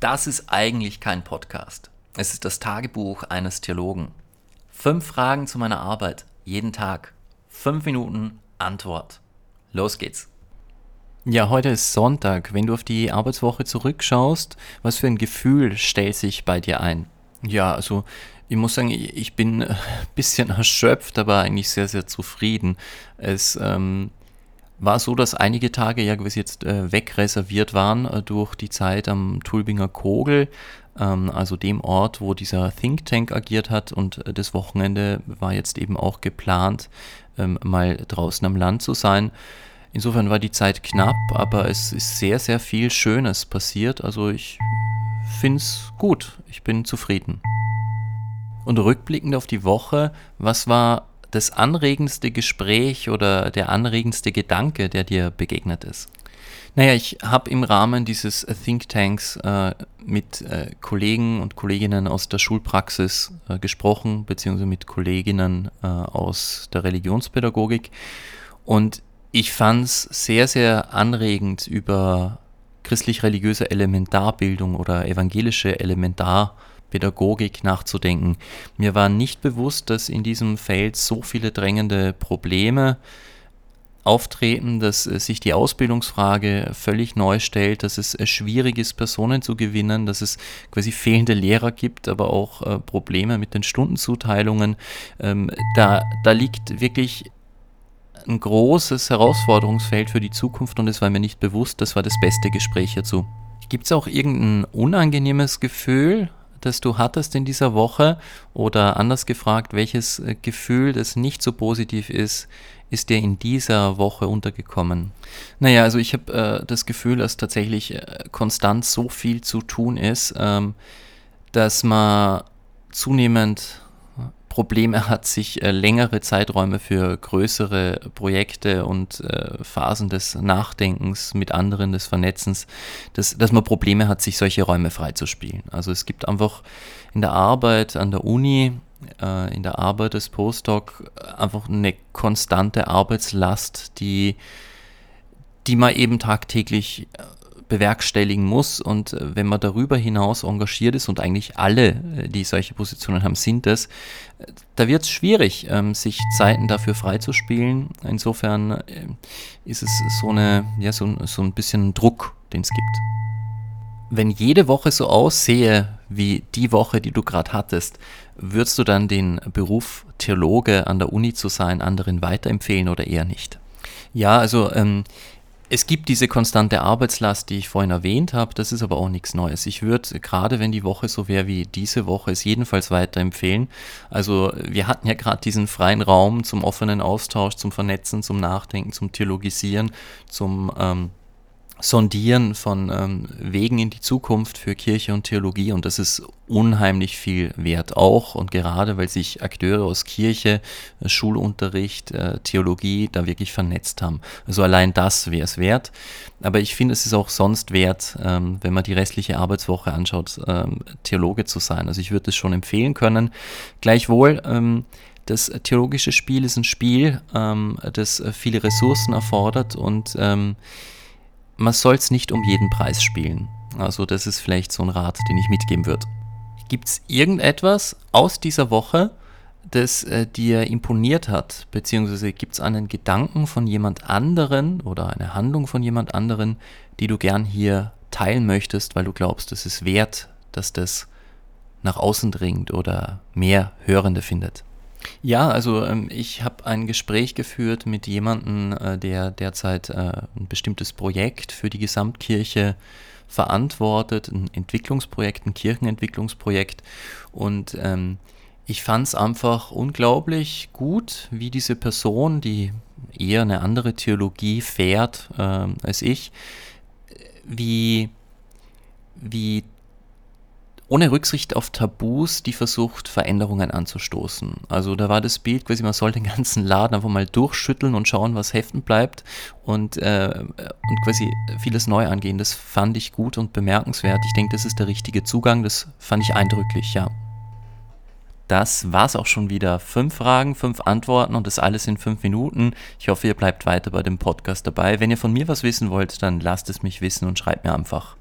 Das ist eigentlich kein Podcast. Es ist das Tagebuch eines Theologen. Fünf Fragen zu meiner Arbeit, jeden Tag. Fünf Minuten Antwort. Los geht's. Ja, heute ist Sonntag. Wenn du auf die Arbeitswoche zurückschaust, was für ein Gefühl stellt sich bei dir ein? Ja, also ich muss sagen, ich bin ein bisschen erschöpft, aber eigentlich sehr, sehr zufrieden. Es ähm, war so, dass einige Tage ja quasi jetzt äh, wegreserviert waren äh, durch die Zeit am Tulbinger Kogel, ähm, also dem Ort, wo dieser Think Tank agiert hat. Und äh, das Wochenende war jetzt eben auch geplant, ähm, mal draußen am Land zu sein. Insofern war die Zeit knapp, aber es ist sehr, sehr viel Schönes passiert. Also ich finde es gut. Ich bin zufrieden. Und rückblickend auf die Woche, was war das anregendste Gespräch oder der anregendste Gedanke, der dir begegnet ist? Naja, ich habe im Rahmen dieses Thinktanks äh, mit äh, Kollegen und Kolleginnen aus der Schulpraxis äh, gesprochen, beziehungsweise mit Kolleginnen äh, aus der Religionspädagogik. Und ich fand es sehr, sehr anregend, über christlich-religiöse Elementarbildung oder evangelische Elementarbildung Pädagogik nachzudenken. Mir war nicht bewusst, dass in diesem Feld so viele drängende Probleme auftreten, dass sich die Ausbildungsfrage völlig neu stellt, dass es schwierig ist, Personen zu gewinnen, dass es quasi fehlende Lehrer gibt, aber auch äh, Probleme mit den Stundenzuteilungen. Ähm, da, da liegt wirklich ein großes Herausforderungsfeld für die Zukunft und es war mir nicht bewusst, das war das beste Gespräch hierzu. Gibt es auch irgendein unangenehmes Gefühl das du hattest in dieser Woche? Oder anders gefragt, welches äh, Gefühl, das nicht so positiv ist, ist dir in dieser Woche untergekommen? Naja, also ich habe äh, das Gefühl, dass tatsächlich äh, konstant so viel zu tun ist, ähm, dass man zunehmend Probleme hat, sich äh, längere Zeiträume für größere Projekte und äh, Phasen des Nachdenkens mit anderen, des Vernetzens, dass, dass man Probleme hat, sich solche Räume freizuspielen. Also es gibt einfach in der Arbeit an der Uni, äh, in der Arbeit des Postdoc einfach eine konstante Arbeitslast, die, die man eben tagtäglich äh, bewerkstelligen muss. Und äh, wenn man darüber hinaus engagiert ist, und eigentlich alle, äh, die solche Positionen haben, sind es, äh, da wird es schwierig, ähm, sich Zeiten dafür freizuspielen. Insofern ist es so, eine, ja, so, so ein bisschen Druck, den es gibt. Wenn jede Woche so aussehe wie die Woche, die du gerade hattest, würdest du dann den Beruf Theologe an der Uni zu sein anderen weiterempfehlen oder eher nicht? Ja, also ähm, es gibt diese konstante Arbeitslast, die ich vorhin erwähnt habe, das ist aber auch nichts Neues. Ich würde, gerade wenn die Woche so wäre wie diese Woche, es jedenfalls weiterempfehlen. Also wir hatten ja gerade diesen freien Raum zum offenen Austausch, zum Vernetzen, zum Nachdenken, zum Theologisieren, zum ähm, Sondieren von ähm, Wegen in die Zukunft für Kirche und Theologie und das ist unheimlich viel wert auch und gerade weil sich Akteure aus Kirche, äh, Schulunterricht, äh, Theologie da wirklich vernetzt haben. Also allein das wäre es wert. Aber ich finde, es ist auch sonst wert, ähm, wenn man die restliche Arbeitswoche anschaut, ähm, Theologe zu sein. Also ich würde es schon empfehlen können. Gleichwohl, ähm, das theologische Spiel ist ein Spiel, ähm, das äh, viele Ressourcen erfordert und ähm, man soll es nicht um jeden Preis spielen. Also das ist vielleicht so ein Rat, den ich mitgeben würde. Gibt es irgendetwas aus dieser Woche, das äh, dir imponiert hat, beziehungsweise gibt es einen Gedanken von jemand anderen oder eine Handlung von jemand anderen, die du gern hier teilen möchtest, weil du glaubst, es ist wert, dass das nach außen dringt oder mehr Hörende findet? Ja, also ähm, ich habe ein Gespräch geführt mit jemandem, äh, der derzeit äh, ein bestimmtes Projekt für die Gesamtkirche verantwortet, ein Entwicklungsprojekt, ein Kirchenentwicklungsprojekt. Und ähm, ich fand es einfach unglaublich gut, wie diese Person, die eher eine andere Theologie fährt äh, als ich, wie, wie ohne Rücksicht auf Tabus die versucht, Veränderungen anzustoßen. Also da war das Bild quasi, man soll den ganzen Laden einfach mal durchschütteln und schauen, was heften bleibt und, äh, und quasi vieles neu angehen. Das fand ich gut und bemerkenswert. Ich denke, das ist der richtige Zugang. Das fand ich eindrücklich, ja. Das war's auch schon wieder. Fünf Fragen, fünf Antworten und das alles in fünf Minuten. Ich hoffe, ihr bleibt weiter bei dem Podcast dabei. Wenn ihr von mir was wissen wollt, dann lasst es mich wissen und schreibt mir einfach